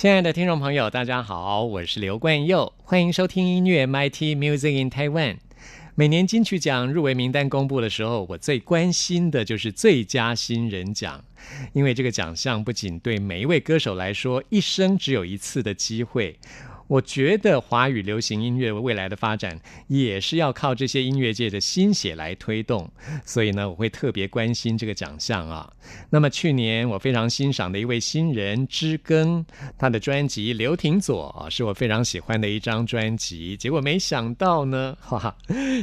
亲爱的听众朋友，大家好，我是刘冠佑，欢迎收听音乐 MIT Music in Taiwan。每年金曲奖入围名单公布的时候，我最关心的就是最佳新人奖，因为这个奖项不仅对每一位歌手来说，一生只有一次的机会。我觉得华语流行音乐未来的发展也是要靠这些音乐界的心血来推动，所以呢，我会特别关心这个奖项啊。那么去年我非常欣赏的一位新人知更，他的专辑《刘廷佐》啊，是我非常喜欢的一张专辑。结果没想到呢，哈哈，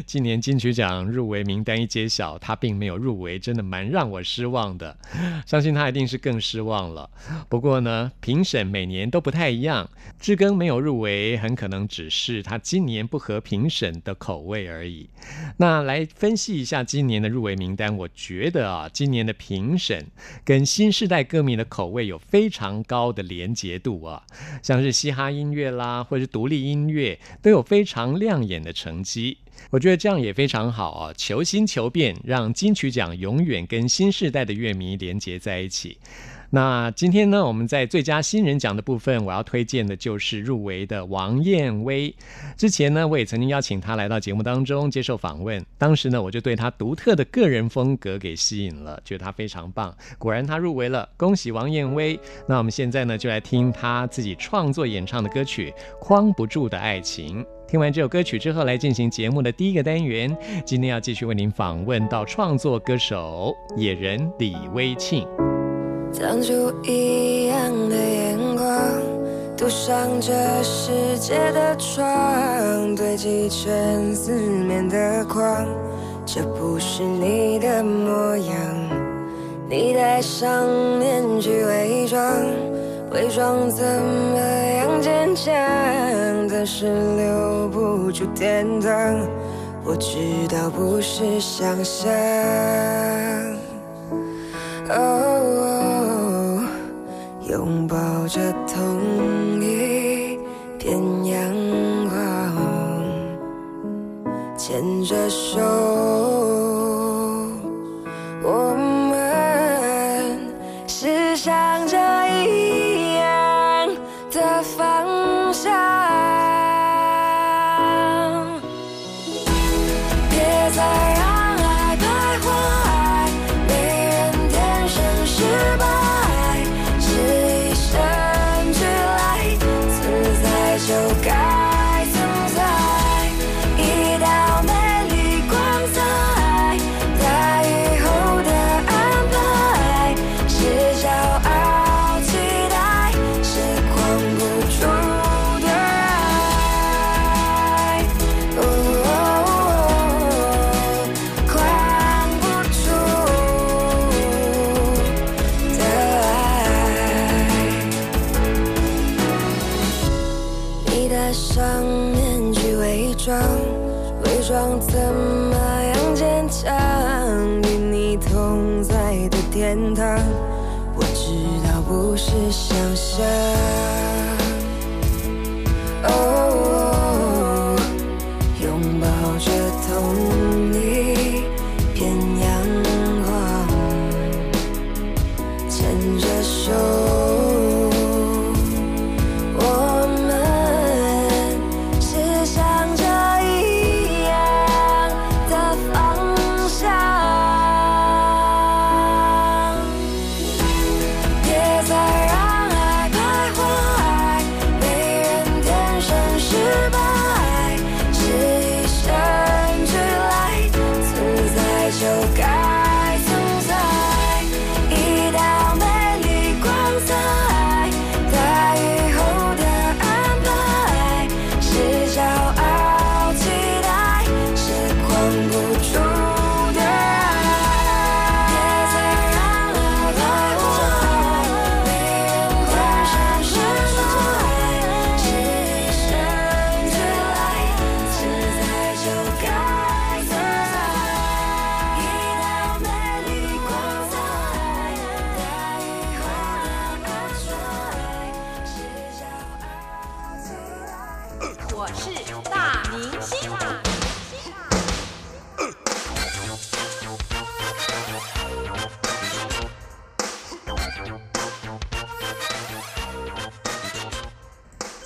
今年金曲奖入围名单一揭晓，他并没有入围，真的蛮让我失望的。相信他一定是更失望了。不过呢，评审每年都不太一样，知更没有入。为很可能只是他今年不合评审的口味而已。那来分析一下今年的入围名单，我觉得啊，今年的评审跟新时代歌迷的口味有非常高的连结度啊，像是嘻哈音乐啦，或者是独立音乐，都有非常亮眼的成绩。我觉得这样也非常好啊，求新求变，让金曲奖永远跟新时代的乐迷连结在一起。那今天呢，我们在最佳新人奖的部分，我要推荐的就是入围的王燕威。之前呢，我也曾经邀请他来到节目当中接受访问，当时呢，我就对他独特的个人风格给吸引了，觉得他非常棒。果然他入围了，恭喜王燕威。那我们现在呢，就来听他自己创作演唱的歌曲《框不住的爱情》。听完这首歌曲之后，来进行节目的第一个单元。今天要继续为您访问到创作歌手野人李威庆。当初一样的眼光，堵上这世界的窗，堆积成四面的框。这不是你的模样，你戴上面具伪装，伪装怎么样坚强？但是留不住天堂，我知道不是想象。拥抱着同一片阳光，牵着手。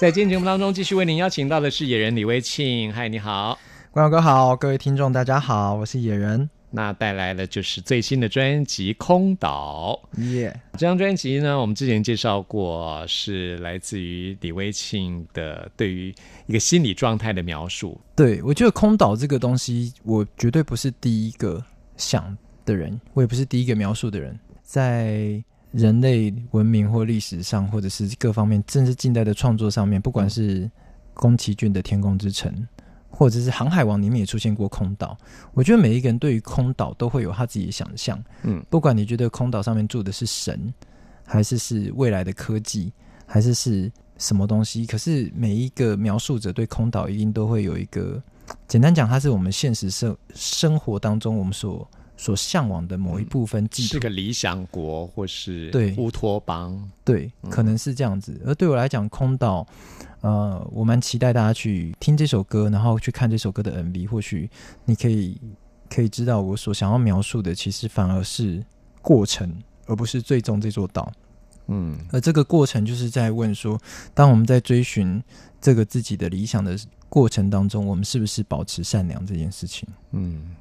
在今天节目当中，继续为您邀请到的是野人李威庆。嗨，你好。观众哥好，各位听众大家好，我是野人。那带来的就是最新的专辑《空岛》。耶，这张专辑呢，我们之前介绍过，是来自于李威庆的对于一个心理状态的描述。对我觉得空岛这个东西，我绝对不是第一个想的人，我也不是第一个描述的人。在人类文明或历史上，或者是各方面，甚至近代的创作上面，不管是宫崎骏的《天空之城》。或者是《航海王》里面也出现过空岛，我觉得每一个人对于空岛都会有他自己的想象。嗯，不管你觉得空岛上面住的是神，还是是未来的科技，还是是什么东西，可是每一个描述者对空岛一定都会有一个，简单讲，它是我们现实生生活当中我们所所向往的某一部分，是个理想国，或是对乌托邦，对，可能是这样子。而对我来讲，空岛。呃，我蛮期待大家去听这首歌，然后去看这首歌的 MV。或许你可以可以知道，我所想要描述的，其实反而是过程，而不是最终这座岛。嗯，而这个过程就是在问说，当我们在追寻这个自己的理想的过程当中，我们是不是保持善良这件事情？嗯。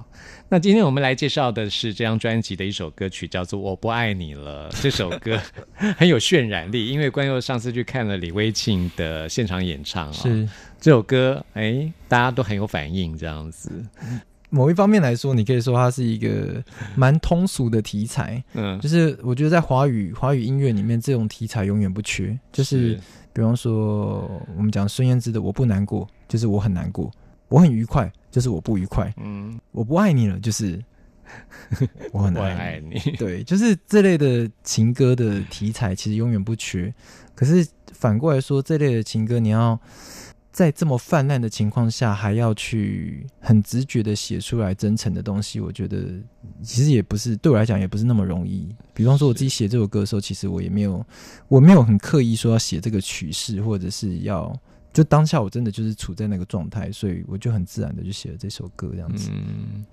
那今天我们来介绍的是这张专辑的一首歌曲，叫做《我不爱你了》。这首歌 很有渲染力，因为关佑上次去看了李威庆的现场演唱，是这首歌，哎，大家都很有反应。这样子，某一方面来说，你可以说它是一个蛮通俗的题材。嗯，就是我觉得在华语华语音乐里面，这种题材永远不缺。就是比方说，我们讲孙燕姿的《我不难过》，就是我很难过，我很愉快。就是我不愉快，嗯，我不爱你了，就是 我很爱你，对，就是这类的情歌的题材其实永远不缺。可是反过来说，这类的情歌，你要在这么泛滥的情况下，还要去很直觉的写出来真诚的东西，我觉得其实也不是对我来讲也不是那么容易。比方说，我自己写这首歌的时候，其实我也没有，我没有很刻意说要写这个曲式，或者是要。就当下我真的就是处在那个状态，所以我就很自然的就写了这首歌，这样子。嗯，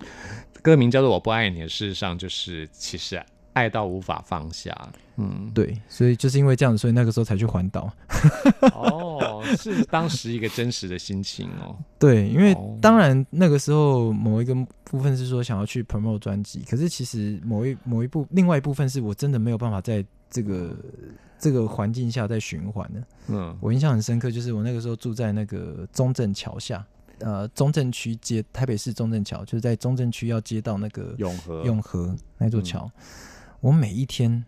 歌名叫做《我不爱你》，事实上就是其实爱到无法放下。嗯，对，所以就是因为这样子，所以那个时候才去环岛。哦，是当时一个真实的心情哦。对，因为当然那个时候某一个部分是说想要去 promote 专辑，可是其实某一某一部另外一部分是我真的没有办法在这个。这个环境下在循环的，嗯，我印象很深刻，就是我那个时候住在那个中正桥下，呃，中正区接台北市中正桥，就是在中正区要接到那个永和永和那座桥，我每一天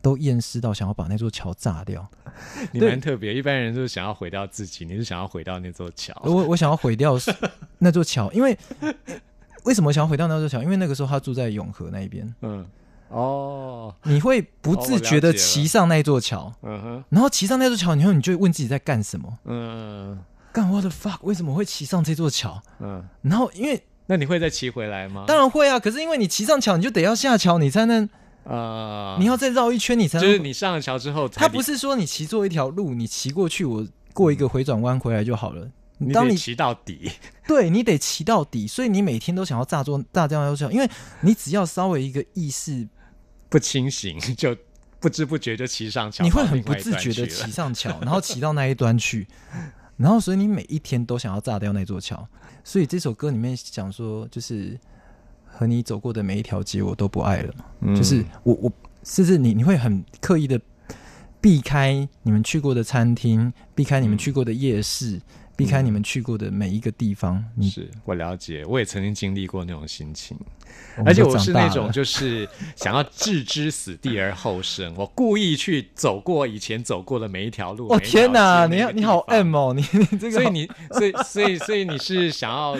都厌世到想要把那座桥炸掉。你蛮特别，一般人就是想要毁掉自己，你是想要毁掉那座桥。我我想要毁掉 那座桥，因为为什么想要毁掉那座桥？因为那个时候他住在永和那一边，嗯。哦，你会不自觉的骑上那座桥，嗯哼，然后骑上那座桥以后，你就会问自己在干什么？嗯，干我的 fuck？为什么会骑上这座桥？嗯，然后因为那你会再骑回来吗？当然会啊，可是因为你骑上桥，你就得要下桥，你才能啊，你要再绕一圈，你才就是你上了桥之后，他不是说你骑坐一条路，你骑过去，我过一个回转弯回来就好了。你得骑到底，对你得骑到底，所以你每天都想要炸座炸掉那座桥，因为你只要稍微一个意识。不清醒 就不知不觉就骑上桥，你会很不自觉的骑上桥，然后骑到那一端去，然后所以你每一天都想要炸掉那座桥。所以这首歌里面讲说，就是和你走过的每一条街我都不爱了，就是我我甚至你你会很刻意的避开你们去过的餐厅，避开你们去过的夜市。避开你们去过的每一个地方，是我了解，我也曾经经历过那种心情，而且我是那种就是 想要置之死地而后生，我故意去走过以前走过的每一条路。哦天哪，你你好 M 哦，你你这个，所以你所以所以所以你是想要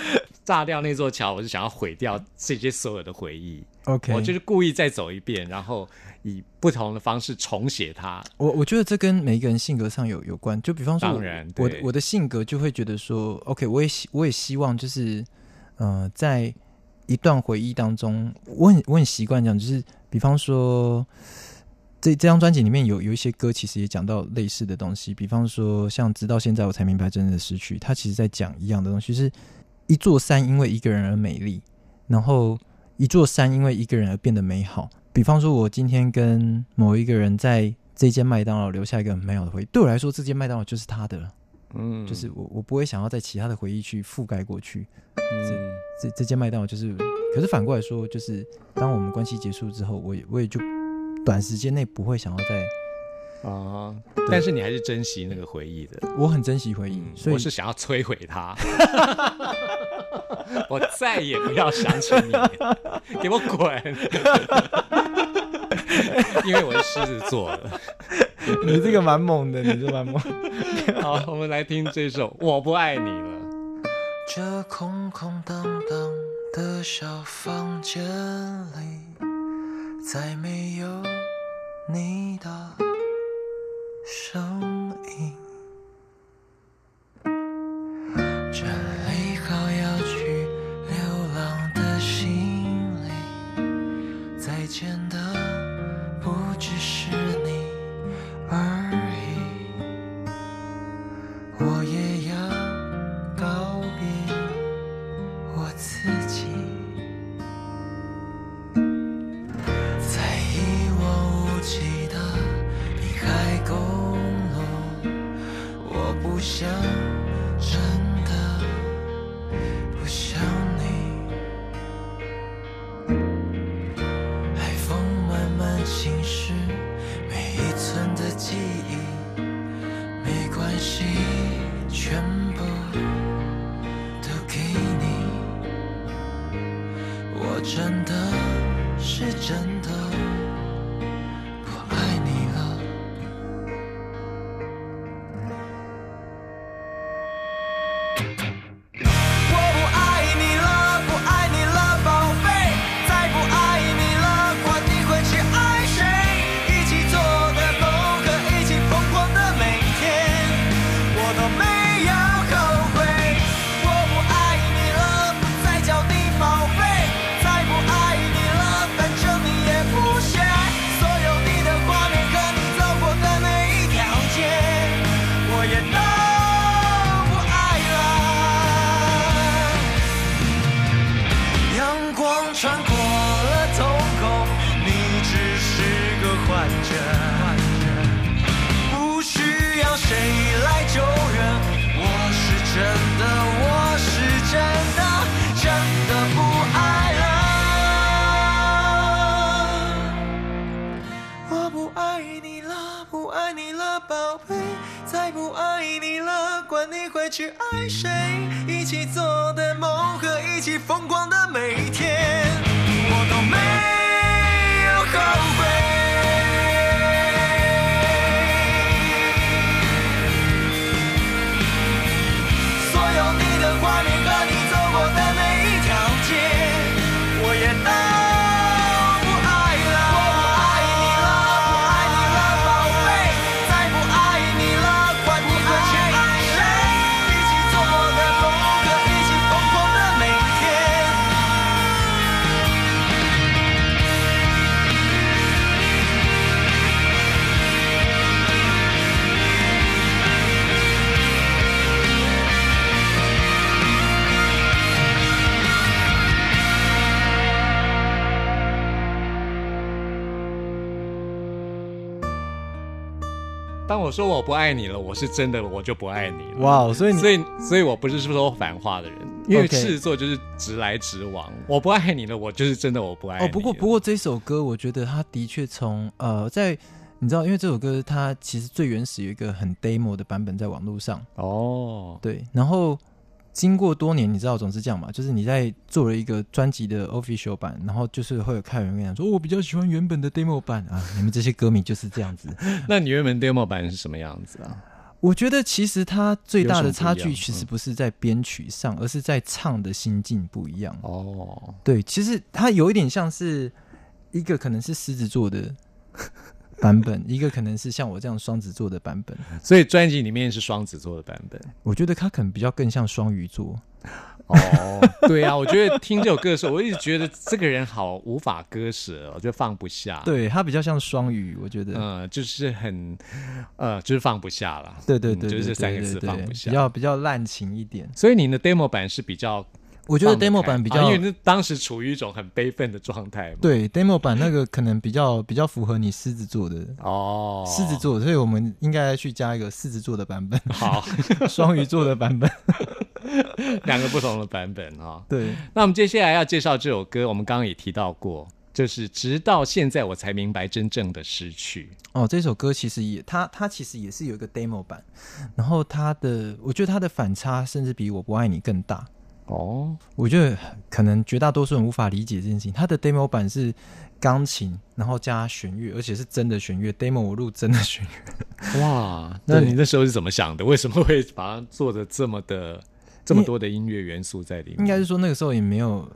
炸掉那座桥，我就想要毁掉这些所有的回忆。OK，我就是故意再走一遍，然后。以不同的方式重写它，我我觉得这跟每一个人性格上有有关。就比方说，当然，我我的性格就会觉得说，OK，我也希我也希望就是，呃，在一段回忆当中，我很我很习惯讲，就是比方说，这这张专辑里面有有一些歌，其实也讲到类似的东西，比方说像直到现在我才明白真正的失去，它其实在讲一样的东西，是一座山因为一个人而美丽，然后一座山因为一个人而变得美好。比方说，我今天跟某一个人在这间麦当劳留下一个很美好的回忆，对我来说，这间麦当劳就是他的了，嗯，就是我我不会想要在其他的回忆去覆盖过去。嗯这这间麦当劳就是，可是反过来说，就是当我们关系结束之后，我也我也就短时间内不会想要再，啊，但是你还是珍惜那个回忆的。我很珍惜回忆，所以我是想要摧毁它，我再也不要想起你，给我滚！因为我是狮子座的。你这个蛮猛的，你这蛮猛。好，我们来听这首《我不爱你了》。这空空荡荡的小房间里，再没有你的声音。我说我不爱你了，我是真的，我就不爱你了。哇，所以所以，所以我不是说反话的人，因为子座就是直来直往。我不爱你了，我就是真的我不爱你了。哦，不过不过这首歌，我觉得它的确从呃，在你知道，因为这首歌它其实最原始有一个很 demo 的版本在网络上，哦，对，然后经过多年，你知道总是这样嘛，就是你在做了一个专辑的 official 版，然后就是会有看人跟你讲说，哦我比较喜欢原本的 demo 版啊，你们这些歌迷就是这样子。那你原本 demo 版是什么样子啊？我觉得其实它最大的差距其实不是在编曲上，而是在唱的心境不一样。哦，对，其实它有一点像是一个可能是狮子座的版本，一个可能是像我这样双子座的版本。所以专辑里面是双子座的版本。我觉得他可能比较更像双鱼座。哦，对啊，我觉得听这首歌的时候，我一直觉得这个人好无法割舍，我就放不下。，对他比较像双鱼，我觉得。嗯，就是很，呃，就是放不下了。对对对，嗯就是这三个字放不下。比较比较滥情一点。所以你的 demo 版是比较我觉得 demo 版比较啊因为那当时处于一种很悲愤的状态嘛。，对 demo 版那个可能比较比较符合你狮子座的哦，狮子座，所以我们应该去加一个狮子座的版本，好，双鱼座的版本。两个不同的版本啊、对，那我们接下来要介绍这首歌，我们刚刚也提到过，就是直到现在我才明白真正的失去。哦，这首歌其实也，它它其实也是有一个 demo 版，然后它的，我觉得它的反差甚至比我不爱你更大。哦，我觉得可能绝大多数人无法理解这件事情。它的 demo 版是钢琴，然后加弦乐，而且是真的弦乐。demo 我录真的弦乐，哇，那你那时候是怎么想的？为什么会把它做的这么的这么多的音乐元素在里面？应该是说那个时候也没有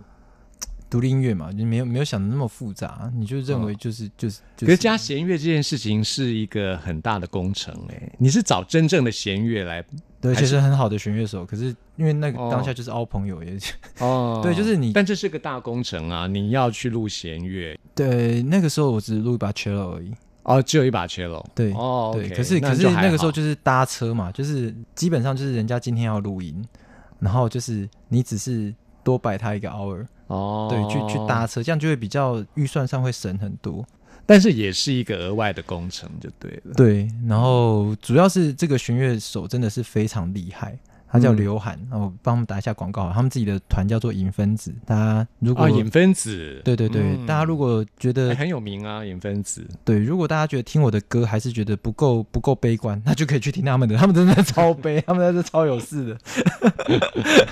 独立音乐嘛，就没有没有想的那么复杂，你就认为就是、就是就是。可是加弦乐这件事情是一个很大的工程哎、你是找真正的弦乐来对，其实很好的弦乐手，可是因为那个哦。当下就是凹朋友也，哦。对就是你但这是个大工程啊，你要去录弦乐。对，那个时候我只录一把 cello 而已。哦，只有一把 cello，对哦对可是可是那个时候就是搭车嘛，就是基本上就是人家今天要录音，然后就是你只是多摆他一个 hour，、哦，对，去去搭车，这样就会比较预算上会省很多。但是也是一个额外的工程，就对了。对，然后主要是这个弦乐手真的是非常厉害，他叫嗯刘涵，然后帮我们打一下广告，他们自己的团叫做影分子，大家如果、啊，影分子，对对对，嗯大家如果觉得哎很有名啊，影分子。对，如果大家觉得听我的歌还是觉得不够不够悲观，那就可以去听他们的，他们真的超悲，他们真的是超有事的。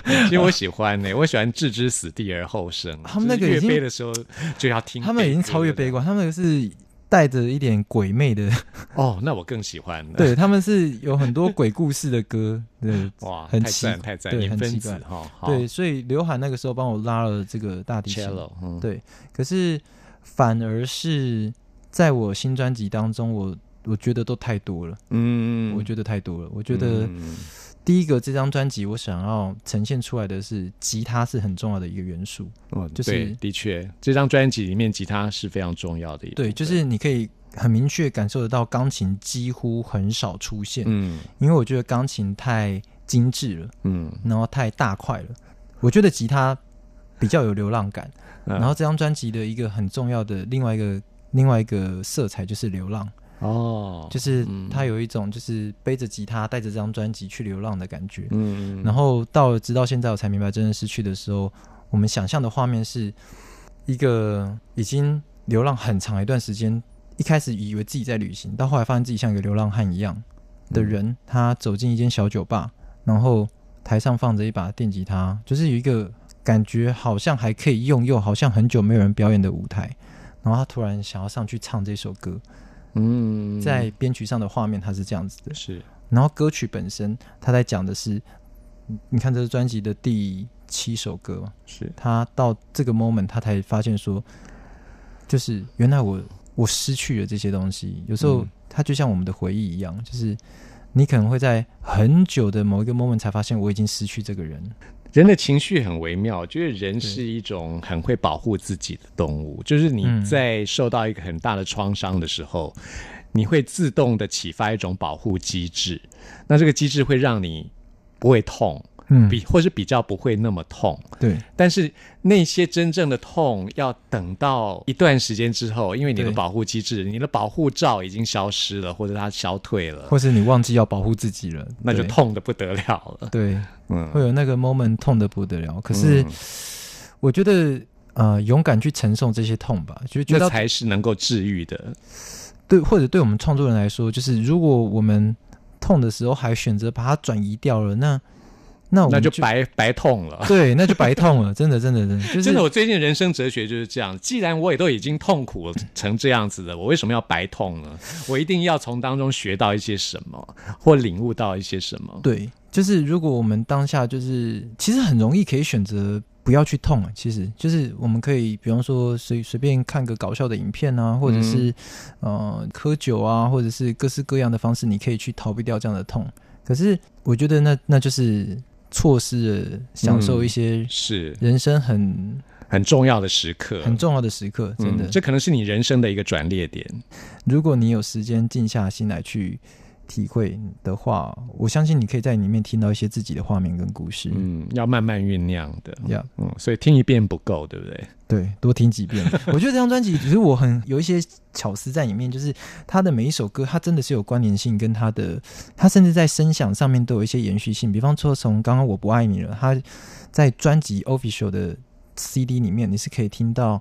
其实我喜欢呢、我喜欢置之死地而后生。他们那个就是已经越悲的时候就要听，他们已经超越悲。观，他们是带着一点鬼魅的，哦，那我更喜欢。了。对，他们是有很多鬼故事的歌，对哇，很奇赞太赞，对影分子很奇怪。哈，对，所以刘涵那个时候帮我拉了这个大提琴，嗯，对，可是反而是在我新专辑当中，我我觉得都太多了，嗯，我觉得太多了，我觉得。嗯第一个，这张专辑我想要呈现出来的是吉他是很重要的一个元素。哦，就是的确，这张专辑里面吉他是非常重要的一。对，就是你可以很明确感受得到钢琴几乎很少出现，嗯因为我觉得钢琴太精致了，嗯，然后太大块了。我觉得吉他比较有流浪感。然然后这张专辑的一个很重要的另外一个另外一个色彩就是流浪，哦，就是他有一种就是背着吉他带着这张专辑去流浪的感觉。嗯，然后到了直到现在我才明白真正失去的时候，我们想象的画面是一个已经流浪很长一段时间，一开始以为自己在旅行，到后来发现自己像一个流浪汉一样的人，他走进一间小酒吧，然后台上放着一把电吉他，就是有一个感觉好像还可以用，又好像很久没有人表演的舞台。然后他突然想要上去唱这首歌，嗯，在编曲上的画面它是这样子的，是。然后歌曲本身，他在讲的是，你你看这是专辑的第七首歌。嘛，是，他到这个 moment 他才发现说，就是原来我我失去了这些东西。有时候嗯。它就像我们的回忆一样，就是你可能会在很久的某一个 moment 才发现我已经失去这个人。人的情绪很微妙，我觉得人是一种很会保护自己的动物。就是你嗯在受到一个很大的创伤的时候，你会自动的启发一种保护机制，那这个机制会让你不会痛，嗯，比或是比较不会那么痛。对但是那些真正的痛，要等到一段时间之后，因为你的保护机制，你的保护罩已经消失了，或者它消退了，或是你忘记要保护自己了，那就。痛的不得了了。对，嗯，会有那个 moment 痛的不得了。可是嗯我觉得，呃，勇敢去承受这些痛吧，就觉得才是能够治愈的。对，或者对我们创作人来说，就是如果我们痛的时候还选择把它转移掉了，那那我就白白痛了。对，那就白痛了，真的，真的，真的，就是真的，我最近人生哲学就是这样。既然我也都已经痛苦成这样子了，我为什么要白痛呢？我一定要从当中学到一些什么，或领悟到一些什么。对，就是如果我们当下就是其实很容易可以选择不要去痛啊，其实就是我们可以比方说随随便看个搞笑的影片啊，或者是、呃喝酒啊，或者是各式各样的方式，你可以去逃避掉这样的痛。可是我觉得那那就是错失了享受一些是人生很、很重要的时刻，很重要的时刻。真的，嗯这可能是你人生的一个转捩点。如果你有时间静下心来去体会的话，我相信你可以在里面听到一些自己的画面跟故事。嗯，要慢慢酝酿的。呀嗯，所以听一遍不够，对不对？对，多听几遍。我觉得这张专辑，只是我很有一些巧思在里面，就是它的每一首歌，它真的是有关联性，跟它的，它甚至在声响上面都有一些延续性。比方说，从刚刚我不爱你了，它在专辑 official 的 CD 里面，你是可以听到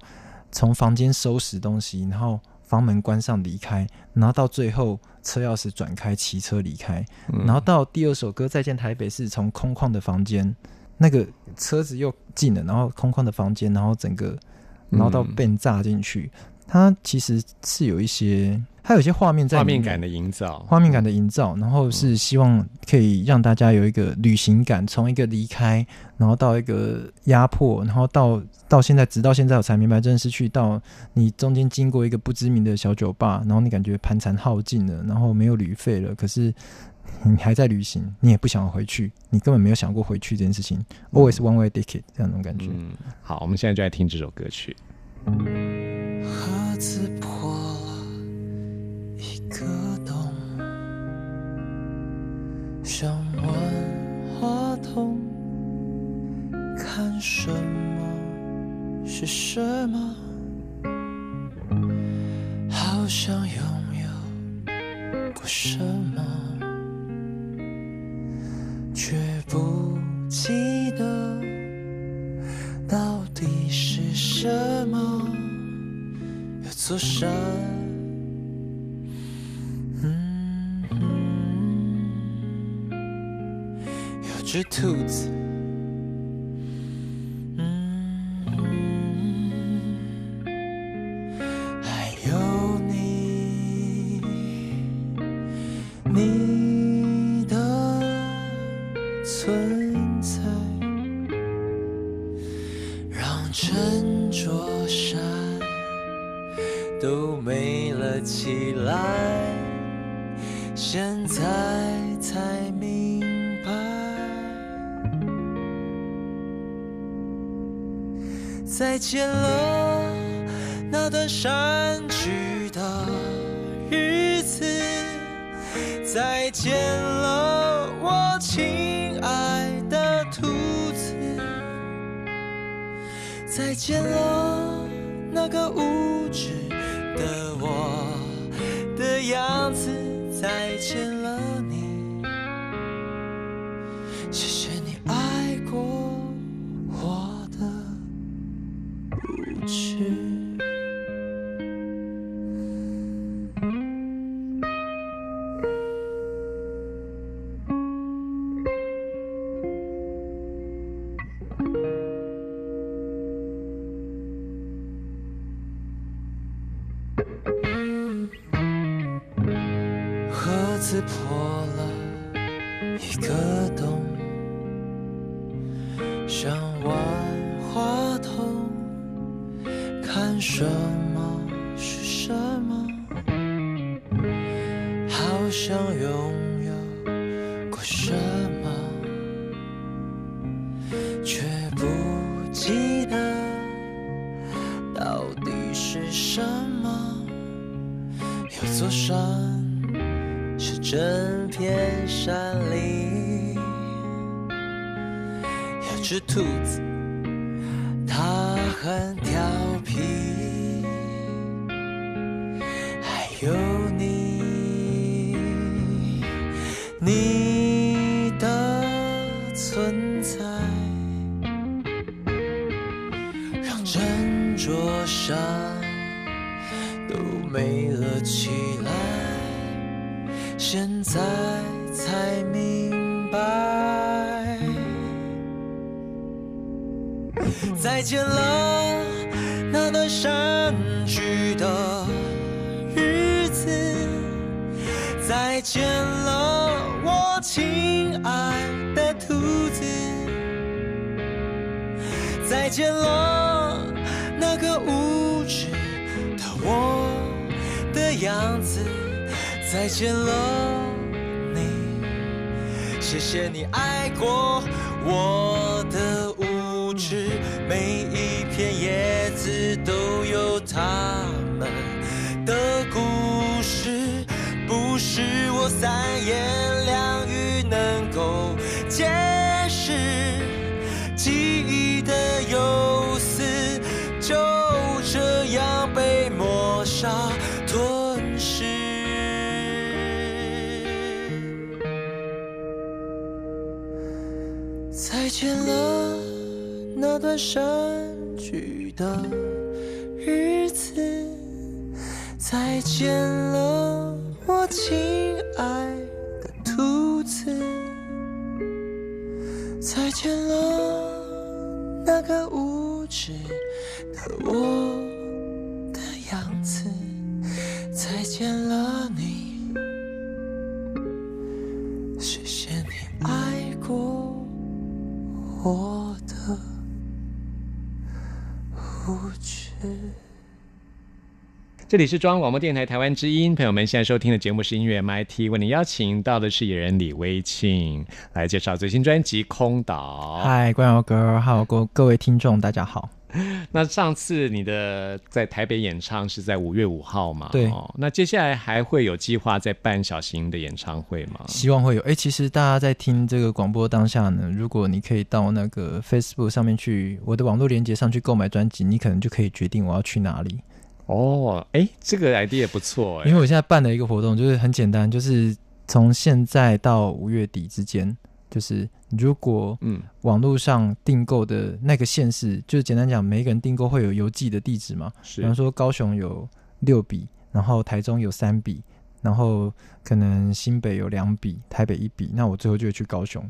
从房间收拾东西，然后房门关上离开，然后到最后车钥匙转开，骑车离开，嗯。然后到第二首歌《再见台北》是从空旷的房间，那个车子又进了，然后空旷的房间，然后整个，然后到嗯。被炸进去，它其实是有一些，它有一些画面在画面感的营造，画面感的营造，然后是希望可以让大家有一个旅行感，从一个离开，然后到一个压迫，然后到到现在，直到现在我才明白，真的是去到你中间经过一个不知名的小酒吧，然后你感觉盘缠耗尽了，然后没有旅费了，可是你还在旅行，你也不想回去，你根本没有想过回去这件事情，always one way ticket 这样那种感觉。嗯，好，我们现在就来听这首歌曲。盒子破了一个洞，想问话筒，看什么是什么？好像拥有过什么，有座山，有只兔子，嗯还有你，你的存在，让整座山。都美了起来，现在才明白，再见了那段山居的日子，再见了我亲爱的兔子，再见了那个无知的我的样子，再见想拥有过什么，却不记得到底是什么。有座山。是整片山林有只兔见了那个无知的我的样子。再见了你，谢谢你爱过我的无知，每一片叶子都有它们的故事，不是我三言山居的日子。再见了，我亲爱的兔子。再见了，那个这里是中央广播电台台湾之音，朋友们现在收听的节目是音乐 MIT，为您邀请到的是野人李威庆来介绍最新专辑《空岛》。嗨，关瑶哥，还有各各位听众，大家好。那上次你的在台北演唱是在五月五号嘛？对哦，那接下来还会有计划再办小型的演唱会吗？希望会有。哎、其实大家在听这个广播当下呢，如果你可以到那个 Facebook 上面去，我的网络连接上去购买专辑，你可能就可以决定我要去哪里。哦，哎，这个 idea 不错哎因为。我现在办了一个活动，就是很简单，就是从现在到五月底之间，就是如果嗯，网络上订购的那个县市，就是简单讲，每一个人订购会有邮寄的地址嘛。比方说高雄有六笔，然后台中有三笔，然后可能新北有两笔，台北一笔，那我最后就会去高雄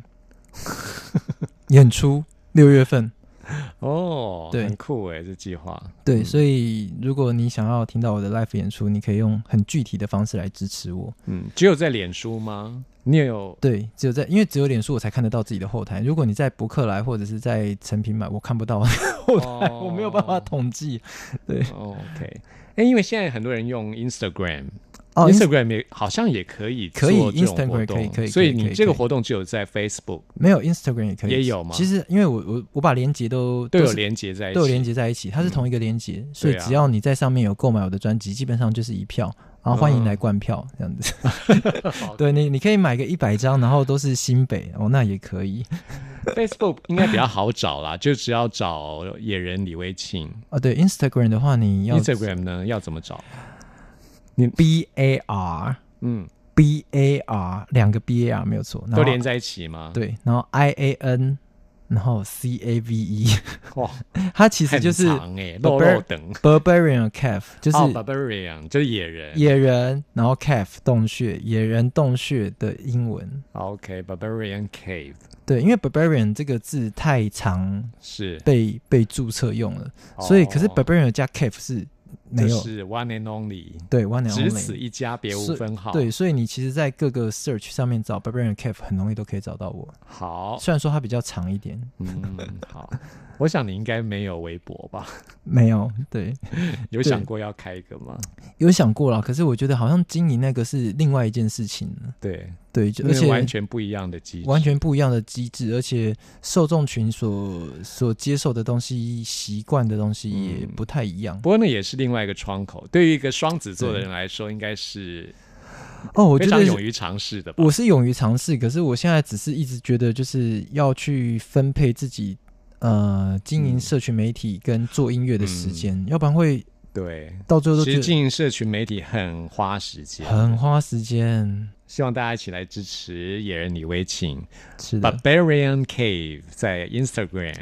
演出。六月份，哦，对很酷哎，这计划。对，嗯所以如果你想要听到我的 live 演出，你可以用很具体的方式来支持我。嗯，只有在脸书吗？你也有对，只有在因为只有脸书我才看得到自己的后台。如果你在博客来或者是在成品买，我看不到 后台，哦我没有办法统计。对，哦 OK，哎，因为现在很多人用 Instagram，哦 Instagram 也好像也可以可以 Instagram 可以可以所以你这个活动只有在 Facebook 没有 Instagram 也可以，也有吗？其实因为我我我把连接都都有是连接在一起，都有连接在一起，它是同一个连接，所以只要你在上面有购买我的专辑，基本上就是一票，然后欢迎来灌票这样子。对你，你可以买个一百张，然后都是新北哦，那也可以。Facebook 应该比较好找啦，就只要找野人李威庆。啊。对，Instagram 的话，你要 Instagram 呢？要怎么找？B A R 嗯，B A R 两个 B A R 没有错，都连在一起吗？，对，然后 I A N，然后 C A V E，哇，它其实就是长哎，肉 Barbar- 肉等，Barbarian Calf，就是哦，barbarian 就是野人。野人，然后 Calf 洞穴，野人洞穴的英文。OK，barbarian cave 对，因为 barbarian 这个字太长是，被被注册用了，所以可是哦 barbarian 加 cave 是没有。这是 one and only，对 one and 只此 only。一家，别无分号。对，，所以你其实，在各个 search 上面找 barbarian cave 很容易都可以找到我，好，虽然说它比较长一点，嗯，好，我想你应该没有微博吧？没有对，有想过要开一个吗？有想过了，可是我觉得好像经营那个是另外一件事情了，对，对，就是而且完全不一样的机制，完全不一样的机制，而且受众群所所接受的东西、习惯的东西也嗯不太一样。不过那也是另外一个窗口，对于一个双子座的人来说，应该是哦，我非觉得常勇于尝试的吧？我是勇于尝试，可是我现在只是一直觉得，就是要去分配自己呃经营嗯。社群媒体跟做音乐的时间，要不然会对，到最后都其实经营社群媒体很花时间，很花时间。希望大家一起来支持野人李威庆，Barbarian Cave 在 Instagram、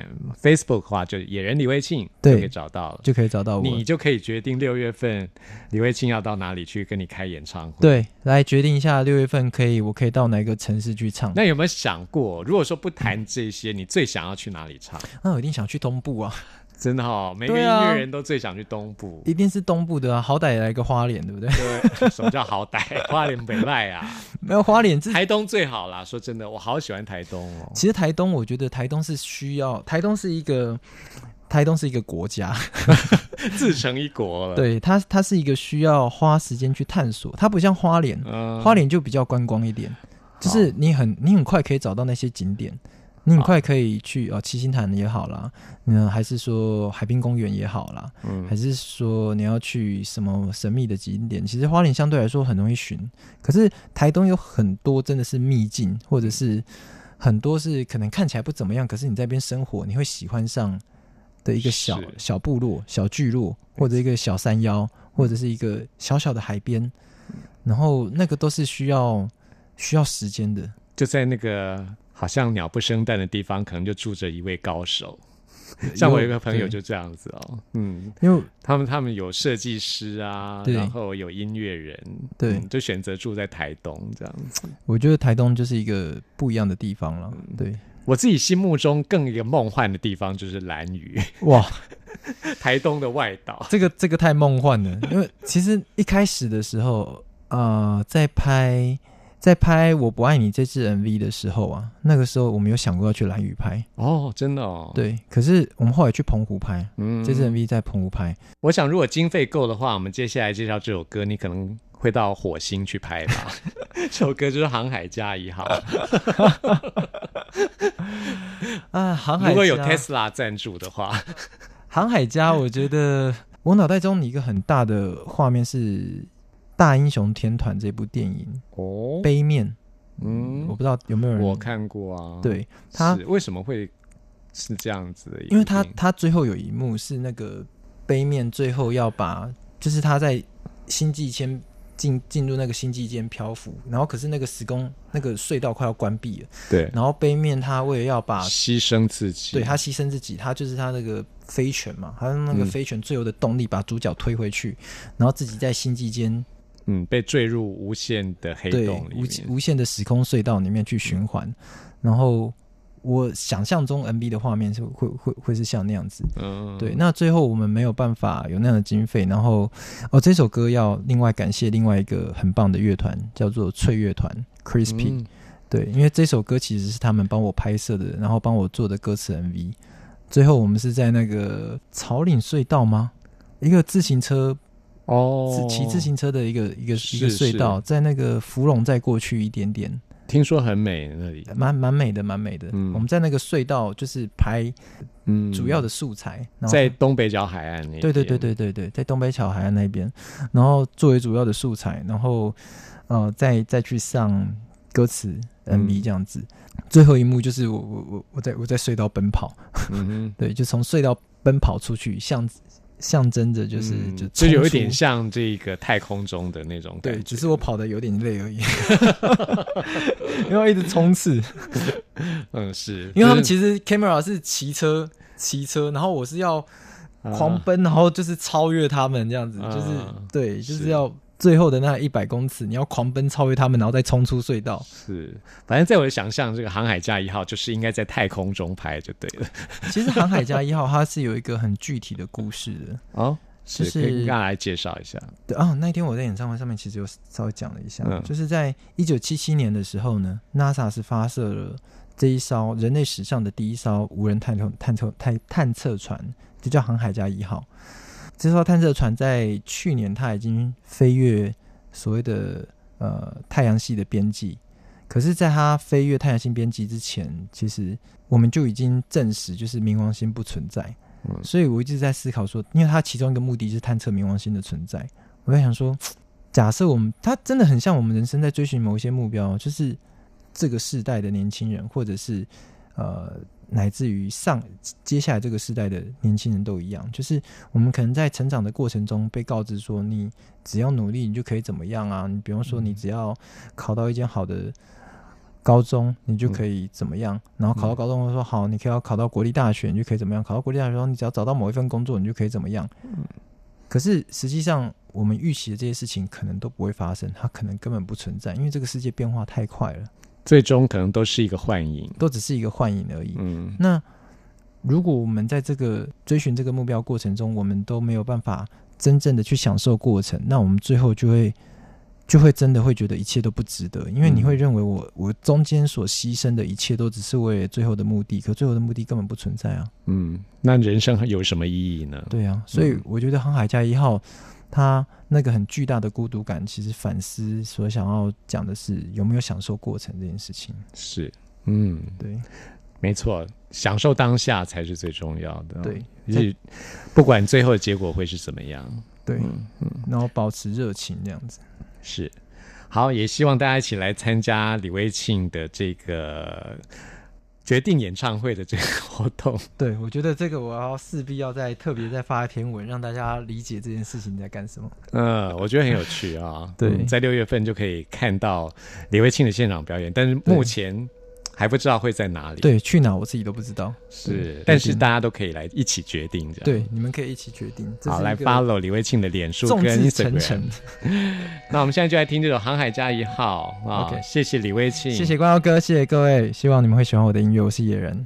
Facebook 的话，就野人李威庆对就可以找到了。就可以找到我。你就可以决定六月份李威庆要到哪里去跟你开演唱会。，对，来决定一下六月份可以，我可以到哪个城市去唱。那有没有想过，如果说不谈这些，你最想要去哪里唱？那我一定想去东部啊，真的哈、哦，每个音乐人都最想去东部。一定是东部的啊，好歹也来个花莲，对不对？对，什么叫好歹？花莲北赖啊，没有花莲，这台东最好啦。说真的，我好喜欢台东哦。其实台东，我觉得台东是需要，台东是一个，台东是一个国家，自成一国了。，对它，它是一个需要花时间去探索，它不像花莲，嗯，花莲就比较观光一点，就是你很你很快可以找到那些景点，你很快可以去哦，七星潭也好啦，嗯，还是说海滨公园也好啦，嗯还是说你要去什么神秘的景点？其实花莲相对来说很容易寻，可是台东有很多真的是秘境，或者是很多是可能看起来不怎么样，可是你在那边生活，你会喜欢上的一个小小部落、小聚落，或者一个小山腰，或者是一个小小的海边，然后那个都是需要需要时间的。就在那个好像鸟不生蛋的地方，可能就住着一位高手。像我有一个朋友就这样子哦，嗯，因为他们他们有设计师啊，然后有音乐人，对嗯就选择住在台东这样子。我觉得台东就是一个不一样的地方了。嗯对，我自己心目中更一个梦幻的地方就是兰屿，哇，台东的外岛。这个这个太梦幻了，因为其实一开始的时候，呃，在拍在拍《我不爱你》这支 MV 的时候啊，那个时候我们有想过要去兰屿拍，哦，真的哦，，对，可是我们后来去澎湖拍，嗯。这支 MV 在澎湖拍，我想如果经费够的话，我们接下来介绍这首歌，你可能会到火星去拍吧。这首歌就是《航海家一号》，啊，航海如果有 Tesla 赞助的话，航海家，我觉得我脑袋中一个很大的画面是《大英雄天团》这部电影哦，背面，嗯。我不知道有没有人我看过啊。，对他是为什么会是这样子的？因为他他最后有一幕是那个杯面最后要把，就是他在星际间进进入那个星际间漂浮，然后可是那个时空那个隧道快要关闭了，对。然后杯面他为了要把牺牲自己，对他牺牲自己，他就是他那个飞拳嘛，他用那个嗯。飞拳最后的动力把主角推回去，然后自己在星际间嗯被坠入无限的黑洞里面。无限的时空隧道里面去循环，然后我想象中 NB 的画面是会会会是像那样子，嗯，对，那最后我们没有办法有那样的经费，然后哦，这首歌要另外感谢另外一个很棒的乐团，叫做翠乐团 Crispy、嗯对，因为这首歌其实是他们帮我拍摄的，然后帮我做的歌词 MV。最后我们是在那个草岭隧道吗？一个自行车哦自，骑自行车的一个一个一个隧道，在那个芙蓉再过去一点点，听说很美那里，蛮蛮美的，蛮美的。嗯。我们在那个隧道就是拍嗯，主要的素材，在东北角海岸那边，对对对对对对，在东北角海岸那边，然后作为主要的素材，然后呃再再去上歌词嗯。MV 这样子。最后一幕就是我我我我在我在隧道奔跑，嗯。对，就从隧道奔跑出去，象象征着就是、嗯就就有一点像这个太空中的那种感对，只是我跑的有点累而已，因为一直冲刺，嗯是，因为他们其实 camera 是骑车骑车，然后我是要狂啊奔，然后就是超越他们这样子，就是啊对，就是是要最后的那一百公尺，你要狂奔超越他们，然后再冲出隧道。是，反正在我的想象，这个航海家一号就是应该在太空中拍就对了。其实航海家一号它是有一个很具体的故事的。哦，是就是可以跟大家来介绍一下。对啊，那天我在演唱会上面其实有稍微讲了一下，嗯就是在一九七七年的时候呢，NASA 是发射了这一艘人类史上的第一艘无人探测探测探探测船，就叫航海家一号。这艘探测船在去年它已经飞越所谓的呃太阳系的边际，可是，在它飞越太阳系边际之前，其实我们就已经证实，就是冥王星不存在。嗯。所以我一直在思考说，因为它其中一个目的是探测冥王星的存在，我在想说，假设我们它真的很像我们人生在追寻某一些目标，就是这个世代的年轻人，或者是呃乃至于上接下来这个时代的年轻人都一样，就是我们可能在成长的过程中被告知说，你只要努力，你就可以怎么样啊？你比方说，你只要考到一间好的。高中你就可以怎么样？然后考到高中说好，你可以要考到国立大学，你就可以怎么样？考到国立大学说你只要找到某一份工作，你就可以怎么样？可是实际上，我们预期的这些事情可能都不会发生，它可能根本不存在，因为这个世界变化太快了，最终可能都是一个幻影。都只是一个幻影而已。嗯那如果我们在这个追寻这个目标过程中，我们都没有办法真正的去享受过程，那我们最后就会就会真的会觉得一切都不值得，因为你嗯会认为我我中间所牺牲的一切都只是为了最后的目的，可最后的目的根本不存在啊。嗯，那人生有什么意义呢？对啊，所以嗯我觉得航海家一号，它那个很巨大的孤独感，其实反思所想要讲的是有没有享受过程这件事情。是，嗯，对，没错，享受当下才是最重要的。对，就是不管最后的结果会是怎么样，对，嗯嗯，然后保持热情这样子。是。好，也希望大家一起来参加李威庆的这个决定演唱会的这个活动。对，我觉得这个我要势必要再特别再发一篇文，让大家理解这件事情在干什么。嗯，我觉得很有趣啊。对嗯在六月份就可以看到李慧庆的现场表演，但是目前还不知道会在哪里。，对，去哪我自己都不知道。是，但是大家都可以来一起决定这样。对，你们可以一起决定。好，来 follow 李卫庆的脸书众跟志成 Instagram 城。。那我们现在就来听这首《航海家一号》啊 OK 谢谢李卫庆，谢谢关耀哥，谢谢各位，希望你们会喜欢我的音乐。我是野人。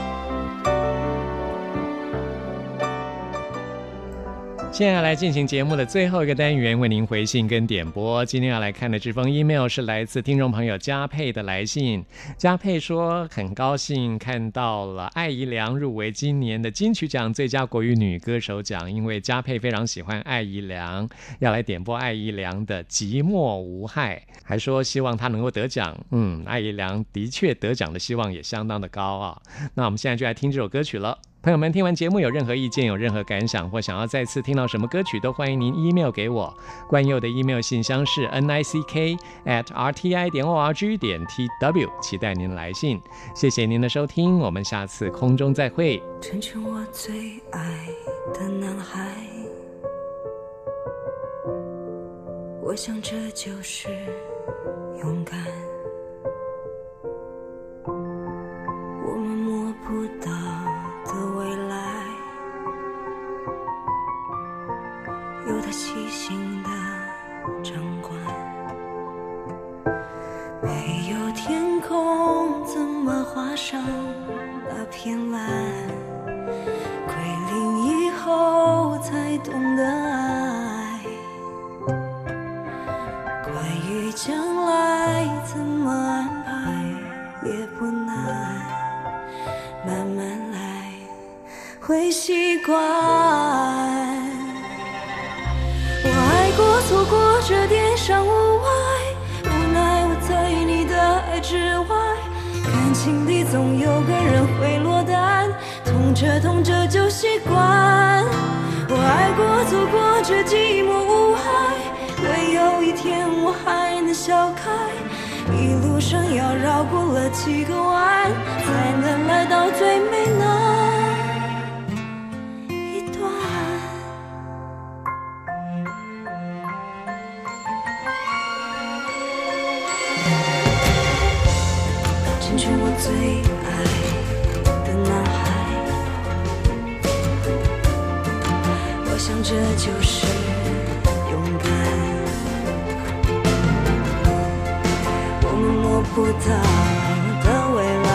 接下来进行节目的最后一个单元，为您回信跟点播。今天要来看的这封 email 是来自听众朋友嘉佩的来信。嘉佩说，很高兴看到了艾怡良入围今年的金曲奖最佳国语女歌手奖，因为嘉佩非常喜欢艾怡良，要来点播艾怡良的《寂寞无害》，还说希望她能够得奖。嗯，艾怡良的确得奖的希望也相当的高啊。那我们现在就来听这首歌曲了。朋友们，听完节目有任何意见、有任何感想，或想要再次听到什么歌曲，都欢迎您 email 给我。冠佑的 email 信箱是 n i c k at r t i 点 o r g 点 t w，期待您来信。谢谢您的收听，我们下次空中再会。成全我最爱的男孩，我想这就是勇敢。我们摸不到未来，有他细心的掌管。没有天空，怎么画上那片蓝？归零以后才懂得爱。关于将来怎么安排也不能会习惯。我爱过，错过，这点伤无碍，无奈我在你的爱之外。感情里总有个人会落单，痛着痛着就习惯。我爱过，错过，这寂寞无害，唯有一天我还能笑开。一路上要绕过了几个弯，才能来到最美这就是勇敢。我们摸不到的未来，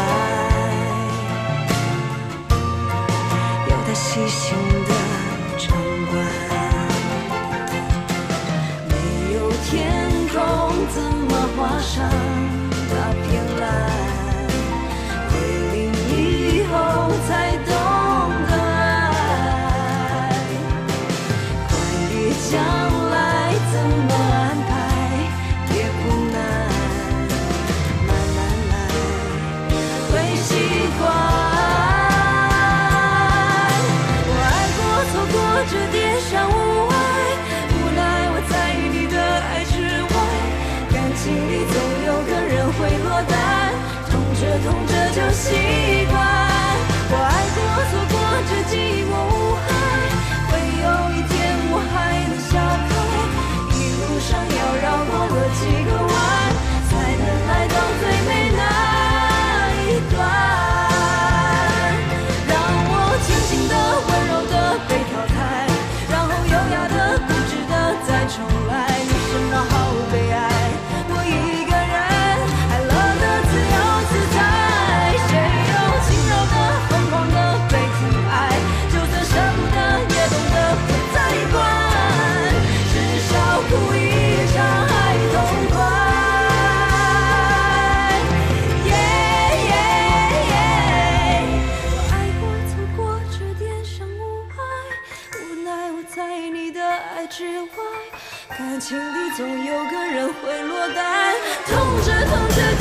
有他细心的掌管。没有天空，怎么画上习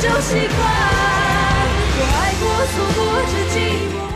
都习惯。我爱过，错过，这寂寞。